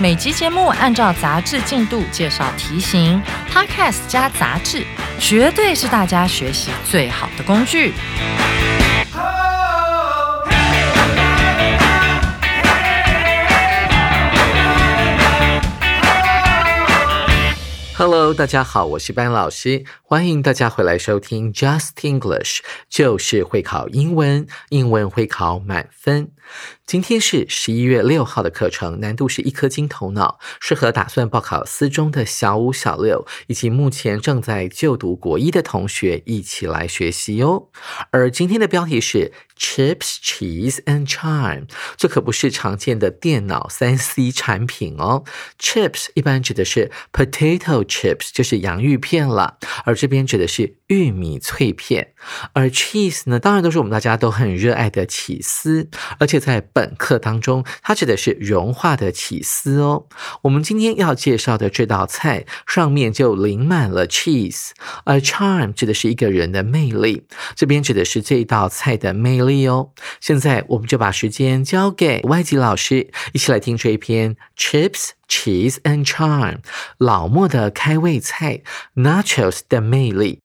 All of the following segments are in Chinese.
每集节目按照杂志进度介绍题型，Podcast 加杂志，绝对是大家学习最好的工具。Hello，大家好，我是班老师，欢迎大家回来收听 Just English，就是会考英文，英文会考满分。今天是十一月六号的课程，难度是一颗金头脑，适合打算报考四中的小五、小六，以及目前正在就读国一的同学一起来学习哟。而今天的标题是 Chips, Cheese and Charm，这可不是常见的电脑三 C 产品哦。Chips 一般指的是 potato chips，就是洋芋片了，而这边指的是玉米脆片。而 cheese 呢，当然都是我们大家都很热爱的起司，而且在本课当中，它指的是融化的起司哦。我们今天要介绍的这道菜上面就淋满了 cheese，而 charm 指的是一个人的魅力，这边指的是这道菜的魅力哦。现在我们就把时间交给外籍老师，一起来听这一篇 chips, cheese and charm 老莫的开胃菜 nachos 的魅力。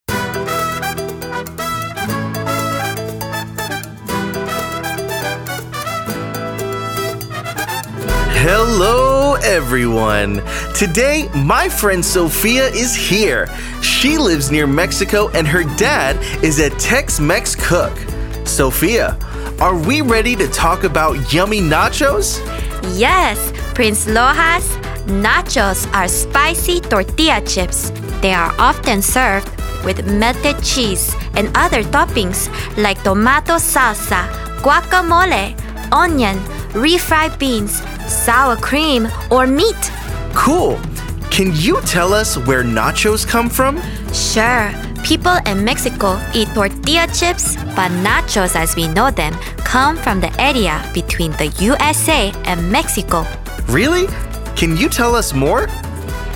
Hello, everyone. Today, my friend Sophia is here. She lives near Mexico and her dad is a Tex Mex cook. Sophia, are we ready to talk about yummy nachos? Yes, Prince Lojas. Nachos are spicy tortilla chips. They are often served with melted cheese and other toppings like tomato salsa, guacamole, onion, refried beans, sour cream, or meat. Cool. Can you tell us where nachos come from? Sure, people in Mexico eat tortilla chips, but nachos as we know them come from the area between the USA and Mexico. Really? Can you tell us more?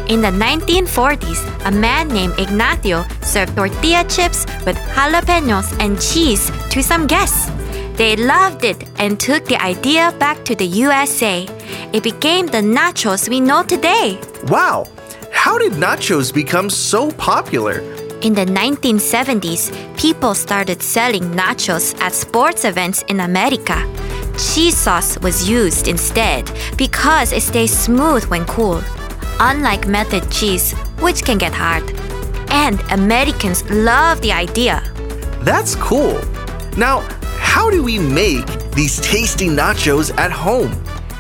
In the 1940s, a man named Ignacio served tortilla chips with jalapenos and cheese to some guests. They loved it and took the idea back to the USA. It became the nachos we know today. Wow. How did nachos become so popular? In the 1970s, people started selling nachos at sports events in America. Cheese sauce was used instead because it stays smooth when cool, unlike melted cheese, which can get hard. And Americans love the idea. That's cool. Now, how do we make these tasty nachos at home?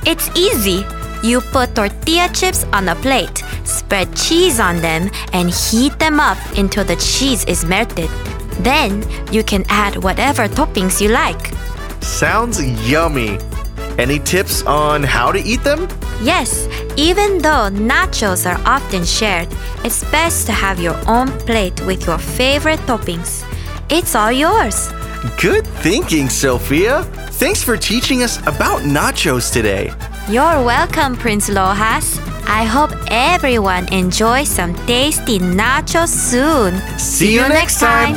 It's easy. You put tortilla chips on a plate, spread cheese on them, and heat them up until the cheese is melted. Then you can add whatever toppings you like. Sounds yummy. Any tips on how to eat them? Yes, even though nachos are often shared, it's best to have your own plate with your favorite toppings. It's all yours. Good thinking, Sophia. Thanks for teaching us about nachos today. You're welcome, Prince Lojas. I hope everyone enjoys some tasty nachos soon. See you next time.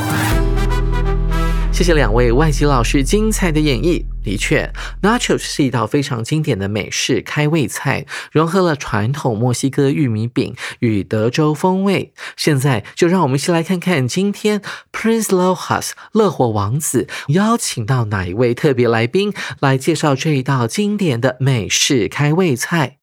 谢谢两位外籍老师精彩的演绎。 的确，nachos 是一道非常经典的美式开胃菜，融合了传统墨西哥玉米饼与德州风味。现在就让我们一起来看看今天 Prince Lojas 乐火王子邀请到哪一位特别来宾来介绍这一道经典的美式开胃菜。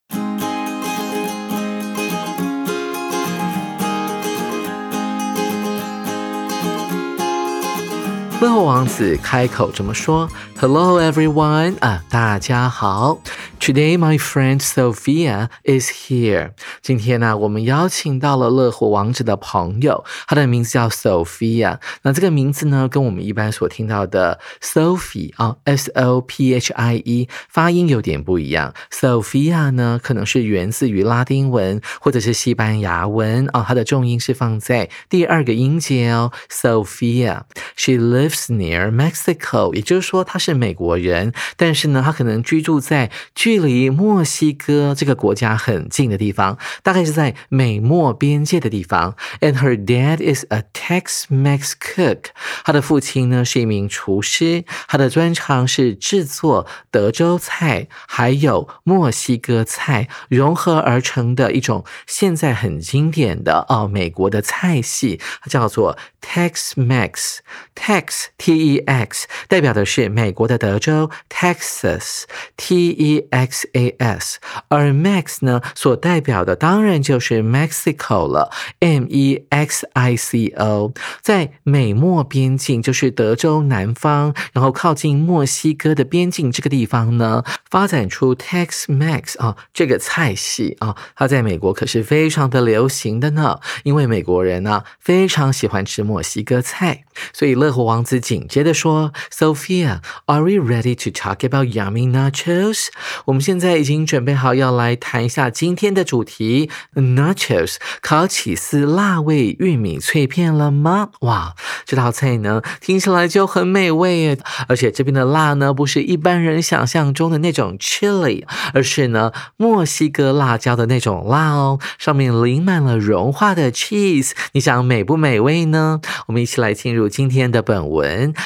乐虎王子开口这么说：“Hello everyone，啊，大家好。Today my friend Sophia is here。今天呢，我们邀请到了乐活王子的朋友，他的名字叫 Sophia。那这个名字呢，跟我们一般所听到的 Sophie 啊，S O P H I E 发音有点不一样。Sophia 呢，可能是源自于拉丁文或者是西班牙文啊，它的重音是放在第二个音节哦。Sophia。She lives lives near Mexico，也就是说他是美国人，但是呢，他可能居住在距离墨西哥这个国家很近的地方，大概是在美墨边界的地方。And her dad is a Tex-Mex cook，他的父亲呢是一名厨师，他的专长是制作德州菜还有墨西哥菜融合而成的一种现在很经典的哦美国的菜系，它叫做 Tex-Mex。Tex T E X 代表的是美国的德州 Texas T E X A S，而 Max 呢所代表的当然就是 Mexico 了 M E X I C O，在美墨边境就是德州南方，然后靠近墨西哥的边境这个地方呢，发展出 Tex Mex 啊这个菜系啊，它在美国可是非常的流行的呢，因为美国人呢非常喜欢吃墨西哥菜，所以。乐活王子紧接着说：“Sophia，are we ready to talk about yummy nachos？我们现在已经准备好要来谈一下今天的主题 ——nachos，烤起司辣味玉米脆片了吗？哇，这道菜呢听起来就很美味耶！而且这边的辣呢不是一般人想象中的那种 chili，而是呢墨西哥辣椒的那种辣哦，上面淋满了融化的 cheese，你想美不美味呢？我们一起来进入今天。”的本文，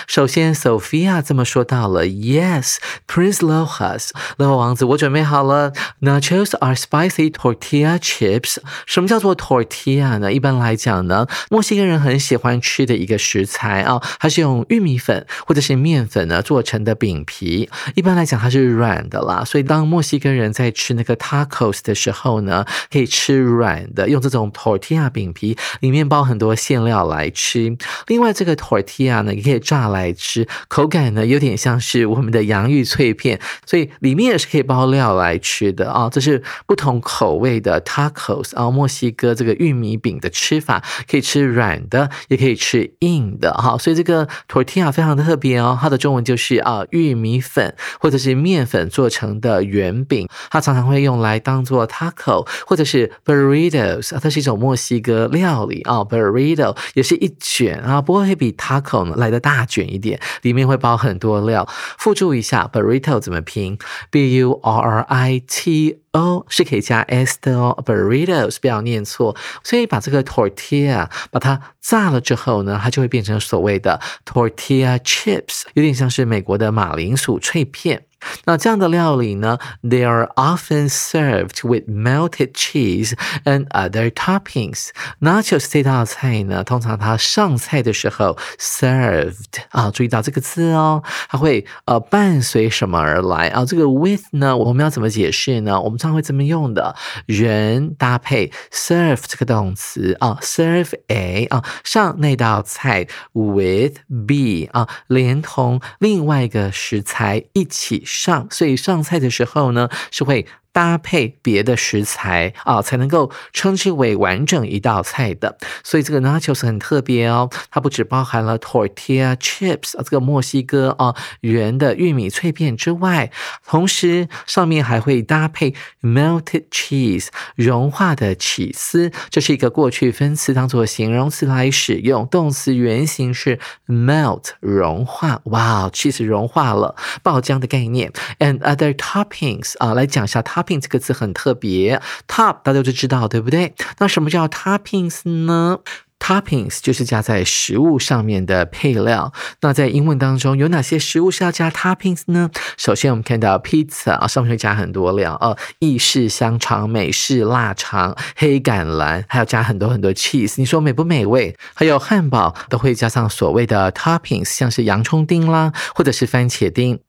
首先，Sophia 这么说到了：“Yes, Prince Lohas，乐活王子，我准备好了。Nachos are spicy tortilla chips。什么叫做 tortilla 呢？一般来讲呢，墨西哥人很喜欢吃的一个食材啊，它是用玉米粉或者是面粉呢做成的饼皮。一般来讲，它是软的啦。所以当墨西哥人在吃那个 tacos 的时候呢，可以吃软的，用这种 tortilla 饼皮，里面包很多馅料来吃。另外，这个 tortilla 呢，也可以炸来吃，口感呢有点像是我们的洋芋脆片，所以里面也是可以包料来吃的啊。这是不同口味的 tacos 啊，墨西哥这个玉米饼的吃法，可以吃软的，也可以吃硬的哈。所以这个 tortilla 非常的特别哦，它的中文就是啊玉米粉或者是面粉做成的圆饼，它常常会用来当做 taco 或者是 burritos 啊，它是一种墨西哥料理啊，burrito 也是一卷啊，不过会比 taco 呢来的大卷一点，里面会包很多料。附注一下，burrito 怎么拼？b u r r i t o 是可以加 s 的哦，burritos 不要念错。所以把这个 tortilla 把它炸了之后呢，它就会变成所谓的 tortilla chips，有点像是美国的马铃薯脆片。那这样的料理呢？They are often served with melted cheese and other toppings. Nachos 这道菜呢，通常它上菜的时候 served 啊，注意到这个字哦，它会呃伴随什么而来啊？这个 with 呢，我们要怎么解释呢？我们常会这么用的，人搭配 serve 这个动词啊，serve a 啊，上那道菜 with b 啊，连同另外一个食材一起。 上，所以上菜的时候呢，是会。搭配别的食材啊，才能够称之为完整一道菜的。所以这个 nachos 很特别哦，它不只包含了 tortilla chips 啊，这个墨西哥啊圆的玉米脆片之外，同时上面还会搭配 melted cheese 融化的起司，这是一个过去分词当做形容词来使用，动词原形是 melt 融化。哇，cheese 融化了，爆浆的概念。And other toppings 啊，来讲一下它。Ping 这个词很特别，top 大家都知道，对不对？那什么叫 toppings 呢？Toppings 就是加在食物上面的配料。那在英文当中有哪些食物是要加 toppings 呢？首先我们看到 pizza 啊，上面会加很多料哦，意式香肠、美式腊肠、黑橄榄，还要加很多很多 cheese。你说美不美味？还有汉堡都会加上所谓的 toppings，像是洋葱丁啦，或者是番茄丁。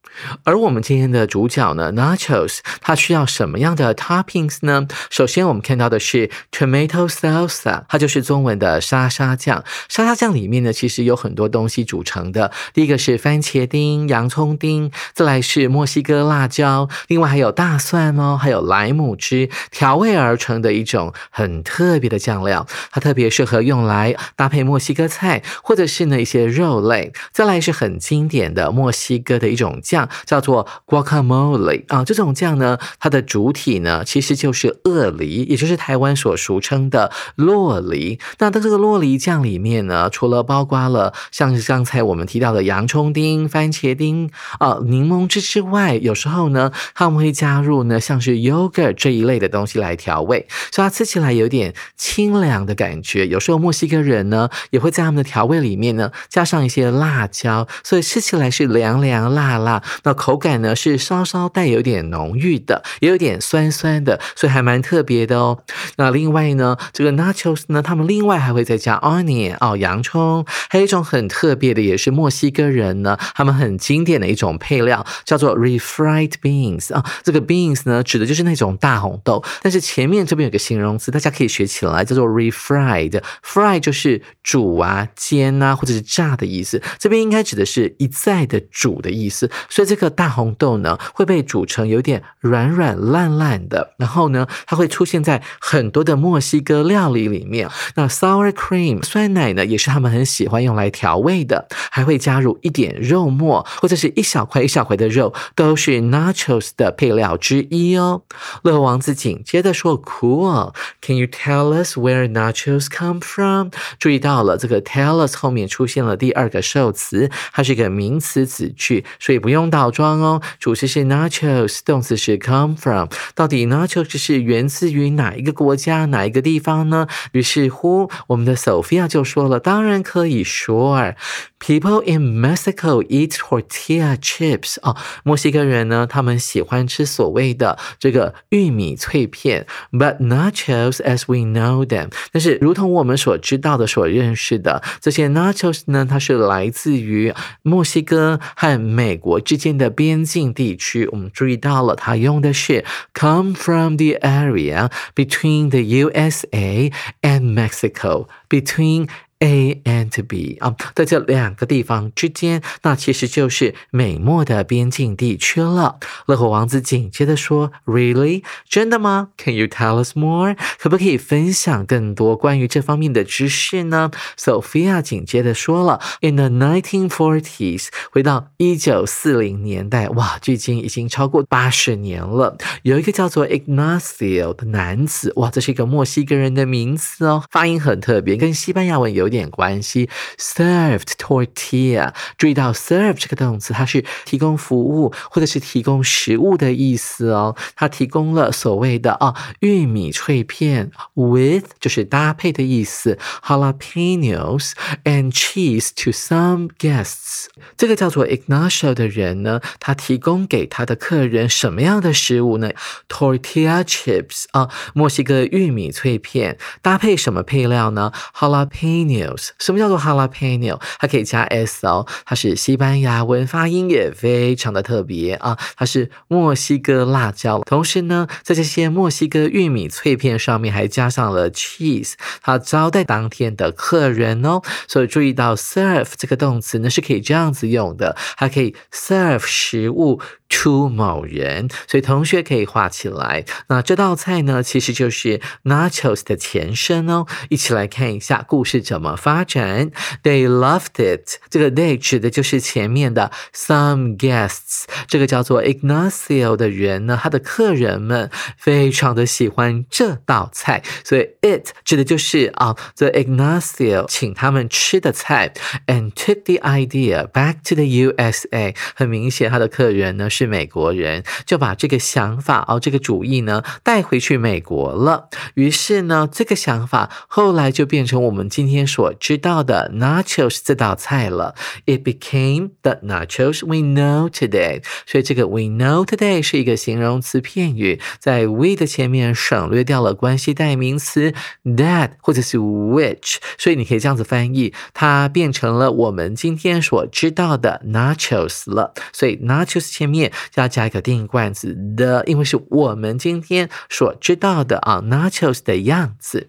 而我们今天的主角呢，Nachos，它需要什么样的 toppings 呢？首先我们看到的是 tomato salsa，它就是中文的沙。沙沙酱。沙沙酱里面呢，其实有很多东西组成的。第一个是番茄丁、洋葱丁，再来是墨西哥辣椒，另外还有大蒜哦，还有莱姆汁调味而成的一种很特别的酱料。它特别适合用来搭配墨西哥菜，或者是呢一些肉类。再来是很经典的墨西哥的一种酱，叫做 guacamole 啊。这种酱呢，它的主体呢其实就是鳄梨，也就是台湾所俗称的洛梨。那它这个洛梨酱里面呢，除了包括了像是刚才我们提到的洋葱丁、番茄丁啊、柠檬汁之外，有时候呢，他们会加入呢像是 yogurt 这一类的东西来调味，所以它吃起来有点清凉的感觉。有时候墨西哥人呢也会在他们的调味里面呢加上一些辣椒，所以吃起来是凉凉辣辣。那口感呢是稍稍带有点浓郁的，也有点酸酸的，所以还蛮特别的哦。那另外呢，这个 nachos 呢，他们另外还会在再加 onion 哦，洋葱，还有一种很特别的，也是墨西哥人呢，他们很经典的一种配料，叫做 refried beans 啊。这个 beans 呢，指的就是那种大红豆，但是前面这边有个形容词，大家可以学起来，叫做 refried。fry 就是煮啊、煎啊，或者是炸的意思。这边应该指的是一再的煮的意思。所以这个大红豆呢，会被煮成有点软软烂烂的，然后呢，它会出现在很多的墨西哥料理里面。那 sour cream 酸奶呢，也是他们很喜欢用来调味的，还会加入一点肉末或者是一小块一小块的肉，都是 nachos 的配料之一哦。乐王子紧接着说：“Cool，Can you tell us where nachos come from？” 注意到了，这个 tell us 后面出现了第二个受词，它是一个名词子句，所以不用倒装哦。主词是 nachos，动词是 come from。到底 nachos 是源自于哪一个国家、哪一个地方呢？于是乎，我们的索菲亚就说了当然可以 sure ，People in Mexico eat tortilla chips。哦，墨西哥人呢，他们喜欢吃所谓的这个玉米脆片。But nachos, as we know them，但是如同我们所知道的、所认识的这些 nachos 呢，它是来自于墨西哥和美国之间的边境地区。我们注意到了，它用的是 come from the area between the USA and Mexico between。 A and B 啊，在这两个地方之间，那其实就是美墨的边境地区了。乐活王子紧接着说：“Really，真的吗？Can you tell us more？可不可以分享更多关于这方面的知识呢？”Sophia 紧接着说了：“In the 1940s，回到一九四零年代，哇，距今已经超过八十年了。有一个叫做 Ignacio 的男子，哇，这是一个墨西哥人的名字哦，发音很特别，跟西班牙文有有点关系。Served tortilla，注意到 serve 这个动词，它是提供服务或者是提供食物的意思哦。它提供了所谓的啊玉米脆片，with 就是搭配的意思，jalapenos and cheese to some guests。这个叫做 Ignacio 的人呢，他提供给他的客人什么样的食物呢？Tortilla chips 啊，墨西哥玉米脆片，搭配什么配料呢？jalapeno 什么叫做 jalapeno？它可以加 s 哦，它是西班牙文，发音也非常的特别啊，它是墨西哥辣椒。同时呢，在这些墨西哥玉米脆片上面还加上了 cheese，它招待当天的客人哦。所以注意到 serve 这个动词呢是可以这样子用的，还可以 serve 食物。To 某人，所以同学可以画起来。那这道菜呢，其实就是 nachos 的前身哦。一起来看一下故事怎么发展。They loved it。这个 they 指的就是前面的 some guests。这个叫做 Ignacio 的人呢，他的客人们非常的喜欢这道菜，所以 it 指的就是啊，the Ignacio 请他们吃的菜。And took the idea back to the USA。很明显，他的客人呢。是美国人，就把这个想法哦，这个主意呢带回去美国了。于是呢，这个想法后来就变成我们今天所知道的 nachos 这道菜了。It became the nachos we know today。所以这个 we know today 是一个形容词片语，在 we 的前面省略掉了关系代名词 that 或者是 which，所以你可以这样子翻译，它变成了我们今天所知道的 nachos 了。所以 nachos 前面。要加一个定冠词 the，，因为是我们今天所知道的啊，nachos 的样子。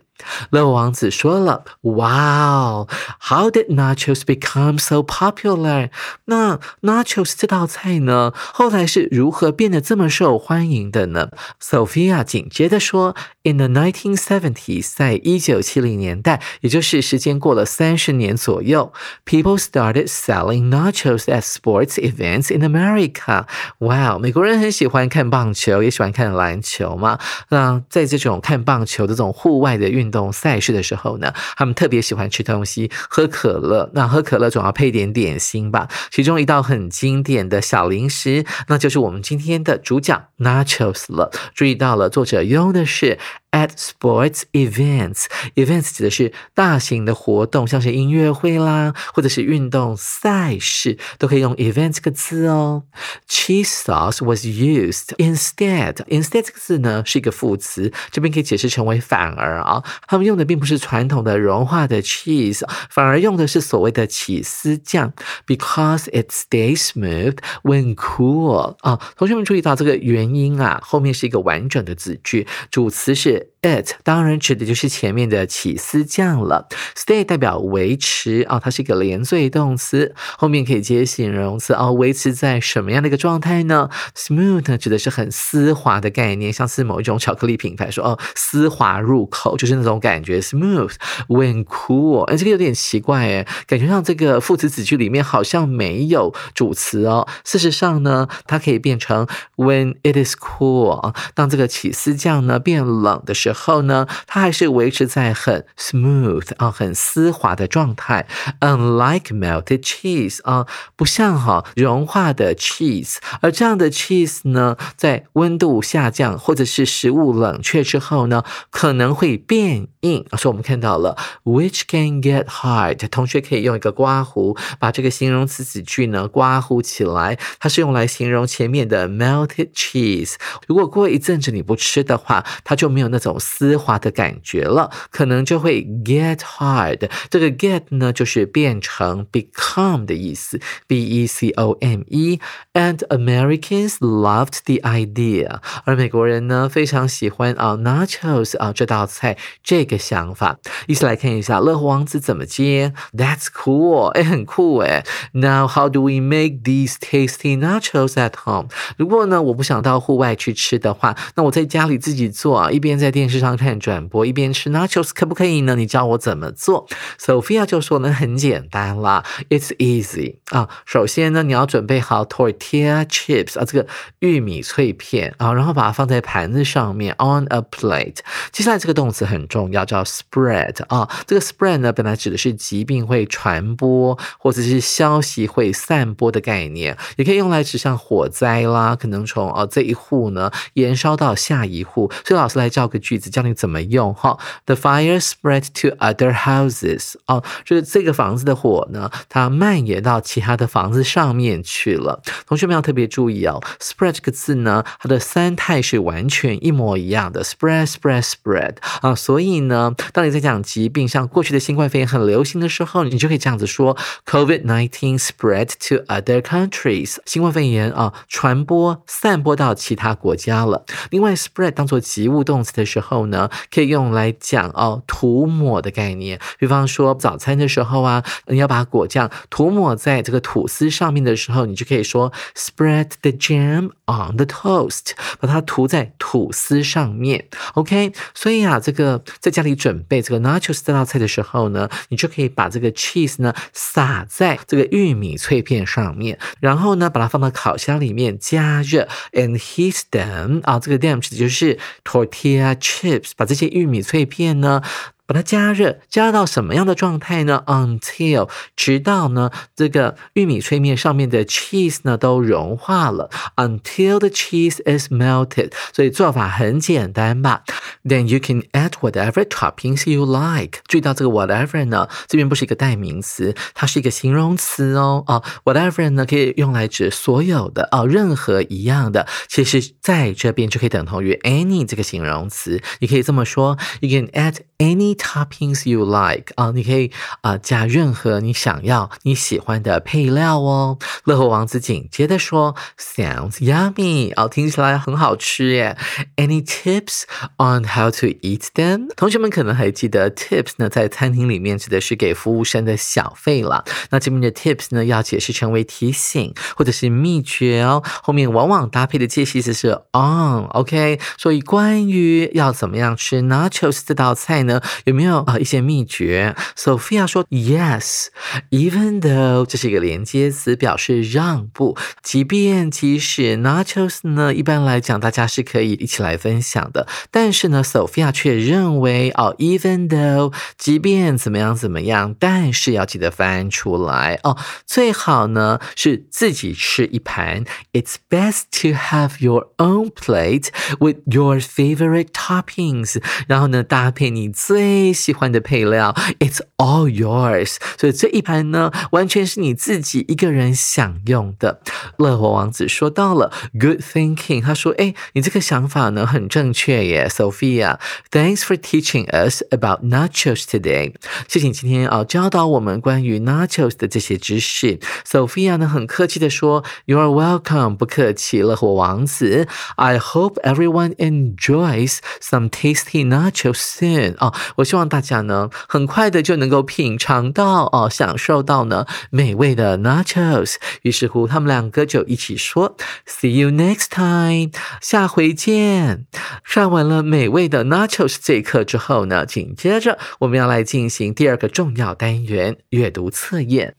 乐王子说了：“Wow, how did nachos become so popular？” 那 nachos 这道菜呢，后来是如何变得这么受欢迎的呢？Sophia 紧接着说：“In the 1970s，在一九七零年代，也就是时间过了三十年左右，people started selling nachos at sports events in America。哇，美国人很喜欢看棒球，也喜欢看篮球嘛。那在这种看棒球的这种户外的运 运动赛事的时候呢，他们特别喜欢吃东西，喝可乐。那喝可乐总要配点点心吧？其中一道很经典的小零食，那就是我们今天的主角 nachos 了。注意到了，作者用的是。At sports events，events 指的是大型的活动，像是音乐会啦，或者是运动赛事，都可以用 event 这个字哦。Cheese sauce was used instead. Instead 这个字呢是一个副词，这边可以解释成为反而啊。他们用的并不是传统的融化的 cheese，反而用的是所谓的起司酱，because it stays smooth when cool 啊。同学们注意到这个原因啊，后面是一个完整的子句，主词是。It 当然指的就是前面的起司酱了。Stay 代表维持啊，它是一个连缀动词，后面可以接形容词哦。维持在什么样的一个状态呢？Smooth 指的是很丝滑的概念，像是某一种巧克力品牌说哦，丝滑入口，就是那种感觉。Smooth when cool，哎，这个有点奇怪哎，感觉上这个副词子句里面好像没有主词哦。事实上呢，它可以变成 when it is cool，当这个起司酱呢变冷。的时候后呢，它还是维持在很 smooth 啊，很丝滑的状态。Unlike melted cheese 啊，不像哈融化的 cheese。而这样的 cheese 呢，在温度下降或者是食物冷却之后呢，可能会变硬。所以我们看到了，which can get hard。同学可以用一个刮胡把这个形容词子句呢刮胡起来，它是用来形容前面的 melted cheese。如果过一阵子你不吃的话，它就没有那。种丝滑的感觉了，可能就会 get hard。这个 get 呢，就是变成 become 的意思，b e c o m e。And Americans loved the idea。而美国人呢，非常喜欢啊 nachos 啊这道菜这个想法。一起来看一下乐活王子怎么接。That's cool，哎，很酷哎。Now how do we make these tasty nachos at home？如果呢，我不想到户外去吃的话，那我在家里自己做啊，一边在电电视上看转播，一边吃 nachos 可不可以呢？你教我怎么做？Sophia 就说呢，很简单啦，It's easy 啊。首先呢，你要准备好 tortilla chips 啊，这个玉米脆片啊，然后把它放在盘子上面 on a plate。接下来这个动词很重要，叫 spread 啊。这个 spread 呢，本来指的是疾病会传播或者是消息会散播的概念，也可以用来指向火灾啦，可能从哦这一户呢延烧到下一户。所以老师来造个。句子教你怎么用哈。The fire spread to other houses。哦，就是这个房子的火呢，它蔓延到其他的房子上面去了。同学们要特别注意哦，spread 这个字呢，它的三态是完全一模一样的，spread spread spread 啊。所以呢，当你在讲疾病，像过去的新冠肺炎很流行的时候，你就可以这样子说：COVID nineteen spread to other countries。新冠肺炎啊，传播散播到其他国家了。另外，spread 当做及物动词的。时候后呢，可以用来讲哦，涂抹的概念。比方说早餐的时候啊，你要把果酱涂抹在这个吐司上面的时候，你就可以说 spread the jam on the toast，把它涂在吐司上面。OK，所以啊，这个在家里准备这个 nachos 这道菜的时候呢，你就可以把这个 cheese 呢撒在这个玉米脆片上面，然后呢把它放到烤箱里面加热，and heat them 啊，这个 them 指的就是 tortilla。chips，把这些玉米脆片呢。把它加热，加热到什么样的状态呢？Until 直到呢这个玉米脆面上面的 cheese 呢都融化了。Until the cheese is melted。所以做法很简单吧？Then you can add whatever toppings you like。注意到这个 whatever 呢，这边不是一个代名词，它是一个形容词哦。啊，whatever 呢可以用来指所有的哦，任何一样的。其实在这边就可以等同于 any 这个形容词。你可以这么说：You can add any toppings you like 啊，你可以啊加任何你想要、你喜欢的配料哦。乐和王子紧接着说，Sounds yummy 哦，听起来很好吃耶。Any tips on how to eat them？同学们可能还记得 tips 呢，在餐厅里面指的是给服务生的小费了。那这边的 tips 呢，要解释成为提醒或者是秘诀哦。后面往往搭配的介系词是 on，OK。所以关于要怎么样吃 nachos 这道菜呢，有没有啊一些秘诀？Sophia 说 yes，even though 这是一个连接词，表示让步。即便即使 nachos 呢，一般来讲大家是可以一起来分享的，但是呢，Sophia 却认为哦，even though 即便怎么样怎么样，但是要记得翻出来哦，最好呢是自己吃一盘。It's best to have your own plate with your favorite toppings，然后呢搭配你最喜欢的配料。It's all yours，所以这一盘呢完全是你自己一个人享用的。乐活王子说到了，Good thinking，他说，哎，你这个想法呢很正确耶，Sophia，Thanks for teaching us about nachos today。谢谢你今天啊教导我们关于 nachos 的这些知识。Sophia 呢很客气的说，You are welcome，不客气，乐活王子。I hope everyone enjoys some tasty nachos soon。 我希望大家呢很快的就能够品尝到哦，享受到呢美味的 nachos。于是乎，他们两个就一起说，See you next time，下回见。上完了美味的 nachos 这一课之后呢，紧接着我们要来进行第二个重要单元——阅读测验。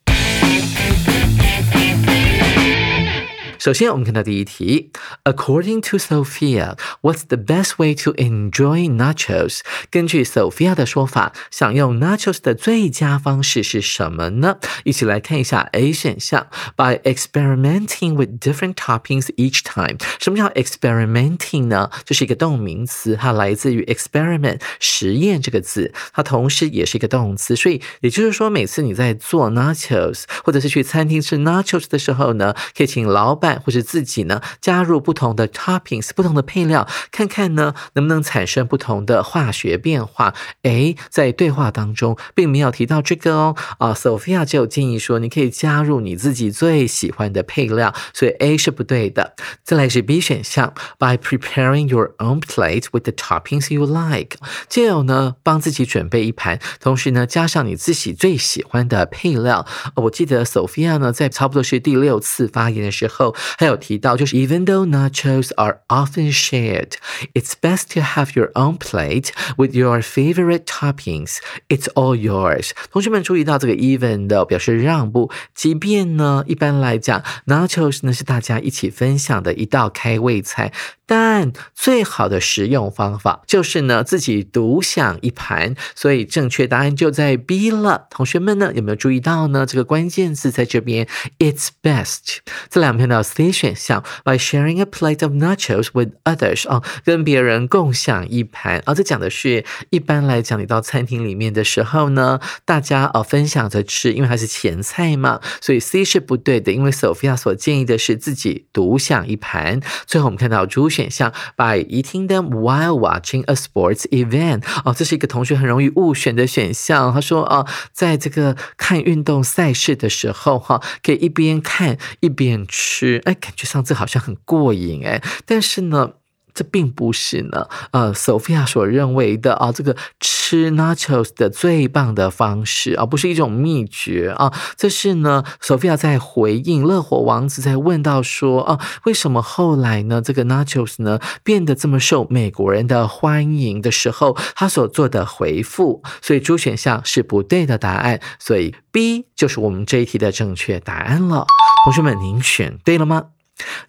首先，我们看到第一题，According to Sophia, what's the best way to enjoy nachos？根据 Sophia 的说法，享用 nachos 的最佳方式是什么呢？一起来看一下 A 选项，By experimenting with different toppings each time。什么叫 experimenting 呢？这是一个动名词，它来自于 experiment 实验这个字，它同时也是一个动词，所以也就是说，每次你在做 nachos 或者是去餐厅吃 nachos 的时候呢，可以请老板。或者自己呢，加入不同的 toppings，不同的配料，看看呢能不能产生不同的化学变化。诶，在对话当中并没有提到这个哦。啊，Sophia 就建议说，你可以加入你自己最喜欢的配料，所以 A 是不对的。再来是 B 选项，By preparing your own plate with the toppings you like，就有呢帮自己准备一盘，同时呢加上你自己最喜欢的配料。我记得 Sophia 呢在差不多是第六次发言的时候。还有提到，就是 even though nachos are often shared, it's best to have your own plate with your favorite toppings. It's all yours. 同学们注意到这个 even 的表示让步，即便呢，一般来讲，nachos 呢是大家一起分享的一道开胃菜。但最好的食用方法就是呢，自己独享一盘。所以正确答案就在 B 了。同学们呢，有没有注意到呢？这个关键字在这边，It's best。这两篇的 C 选项，by sharing a plate of nachos with others，啊，跟别人共享一盘。啊，这讲的是一般来讲，你到餐厅里面的时候呢，大家哦分享着吃，因为它是前菜嘛。所以 C 是不对的，因为 Sophia 所建议的是自己独享一盘。最后我们看到朱。选项 by eating them while watching a sports event 哦，这是一个同学很容易误选的选项。他说哦，在这个看运动赛事的时候哈，可以一边看一边吃，哎，感觉上次好像很过瘾哎，但是呢。这并不是呢，呃，Sophia 所认为的啊，这个吃 nachos 的最棒的方式，而不是一种秘诀啊。这是呢，Sophia 在回应乐火王子在问到说啊，为什么后来呢，这个 nachos 呢变得这么受美国人的欢迎的时候，他所做的回复。所以，主选项是不对的答案，所以 B 就是我们这一题的正确答案了。同学们，您选对了吗？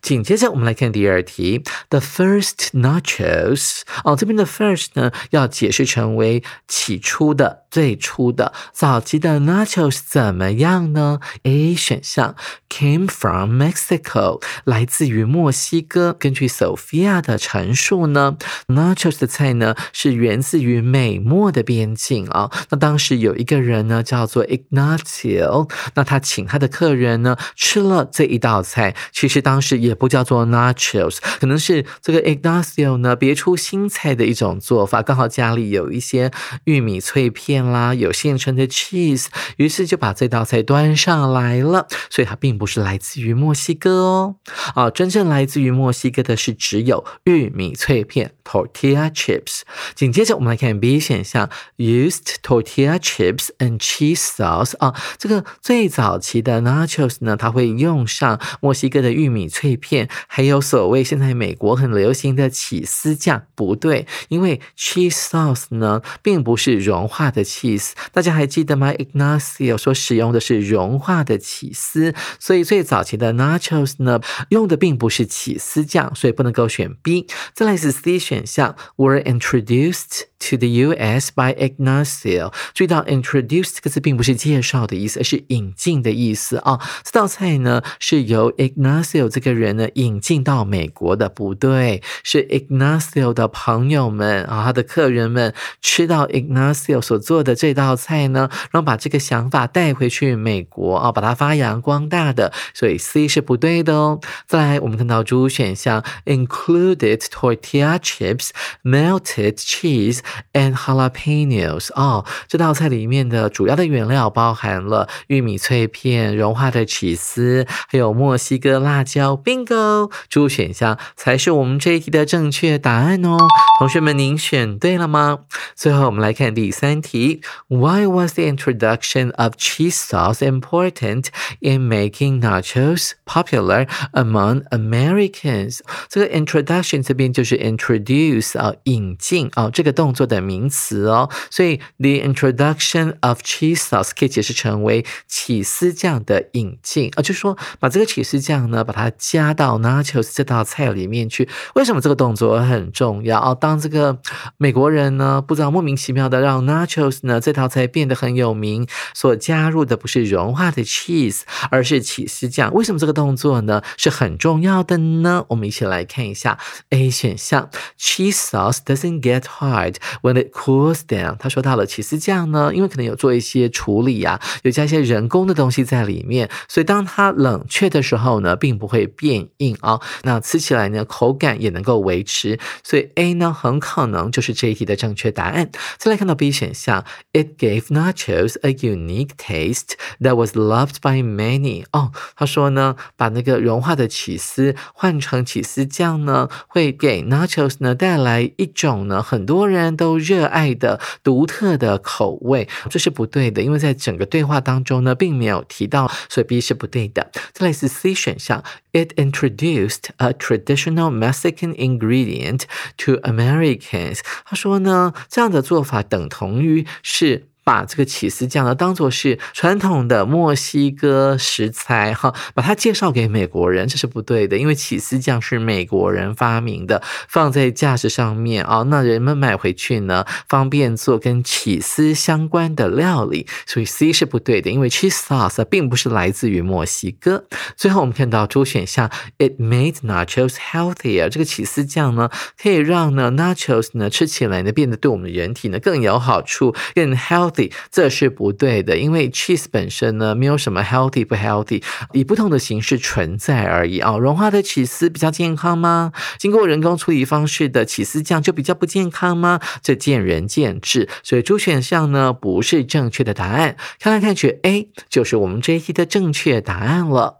紧接着，我们来看第二题。The first nachos，哦，这边的 first 呢，要解释成为起初的、最初的、早期的 nachos 怎么样呢？A 选项 came from Mexico，来自于墨西哥。根据 Sophia 的陈述呢，nachos 的菜呢是源自于美墨的边境啊。那当时有一个人呢叫做 Ignacio，那他请他的客人呢吃了这一道菜。其实当是也不叫做 nachos，可能是这个 Ignacio 呢别出心裁的一种做法，刚好家里有一些玉米脆片啦，有现成的 cheese，于是就把这道菜端上来了。所以它并不是来自于墨西哥哦，啊，真正来自于墨西哥的是只有玉米脆片 tortilla chips。紧接着我们来看 B 选项，used tortilla chips and cheese sauce 啊，这个最早期的 nachos 呢，它会用上墨西哥的玉米脆片，还有所谓现在美国很流行的起司酱。不对，因为 cheese sauce 呢，并不是融化的 cheese，大家还记得吗？Ignacio 说使用的是融化的起司，所以最早期的 nachos 呢，用的并不是起司酱，所以不能够选 B。再来是 C 选项，were introduced。To the U.S. by Ignacio。注意到 introduce 这个字并不是介绍的意思，而是引进的意思啊。这道菜呢是由 Ignacio 这个人呢引进到美国的，不对，是 Ignacio 的朋友们啊，他的客人们吃到 Ignacio 所做的这道菜呢，然后把这个想法带回去美国啊，把它发扬光大的。所以 C 是不对的哦。再来，我们看到主选项 included tortilla chips, melted cheese。And jalapenos 哦，这道菜里面的主要的原料包含了玉米脆片、融化的起司，还有墨西哥辣椒。Bingo，主选项才是我们这一题的正确答案哦。同学们，您选对了吗？最后我们来看第三题：Why was the introduction of cheese sauce important in making nachos popular among Americans？这个 introduction 这边就是 introduce 啊，引进啊，这个动作。 做的名词哦，所以 the introduction of cheese sauce 可以解释成为起司酱的引进啊，就是说把这个起司酱呢，把它加到 nachos 这道菜里面去。为什么这个动作很重要哦？当这个美国人呢，不知道莫名其妙的让 nachos 呢这道菜变得很有名，所加入的不是融化的 cheese，而是起司酱。为什么这个动作呢是很重要的呢？我们一起来看一下 A 选项，cheese sauce doesn't get hard。When it cools down，他说到了起司酱呢，因为可能有做一些处理啊，有加一些人工的东西在里面，所以当它冷却的时候呢，并不会变硬啊。那吃起来呢，口感也能够维持。所以 A 呢，很可能就是这一题的正确答案。再来看到 B 选项，It gave nachos a unique taste that was loved by many。哦，他说呢，把那个融化的起司换成起司酱呢，会给 nachos 呢带来一种呢，很多人。都热爱的独特的口味，这是不对的，因为在整个对话当中呢，并没有提到，所以 B 是不对的。再来是 C 选项，It introduced a traditional Mexican ingredient to Americans。他说呢，这样的做法等同于是。把这个起司酱呢当做是传统的墨西哥食材哈，把它介绍给美国人，这是不对的，因为起司酱是美国人发明的，放在架子上面啊，那人们买回去呢方便做跟起司相关的料理，所以 C 是不对的，因为 cheese sauce 并不是来自于墨西哥。最后我们看到主选项，It made nachos healthier，这个起司酱呢可以让呢 nachos 呢吃起来呢变得对我们人体呢更有好处，更 healthy。这是不对的，因为 cheese 本身呢没有什么 healthy 不 healthy，以不同的形式存在而已啊。融化的起司比较健康吗？经过人工处理方式的起司酱就比较不健康吗？这见仁见智。所以，主选项呢不是正确的答案。看来看去，A 就是我们这一题的正确答案了。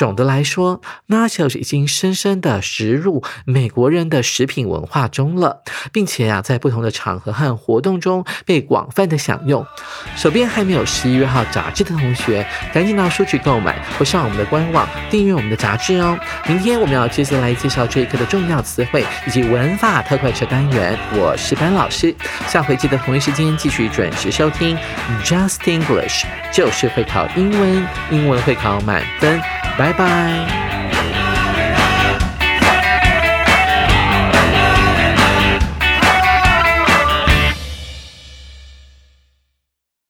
总的来说，Nachos 已经深深的植入美国人的食品文化中了，并且呀，在不同的场合和活动中被广泛的享用。手边还没有十一月号杂志的同学，赶紧到书局购买或上我们的官网订阅我们的杂志哦。明天我们要接着来介绍这一课的重要词汇以及文法特快车单元。我是班老师，下回记得同一时间继续准时收听 Just English，就是会考英文，英文会考满分。拜。拜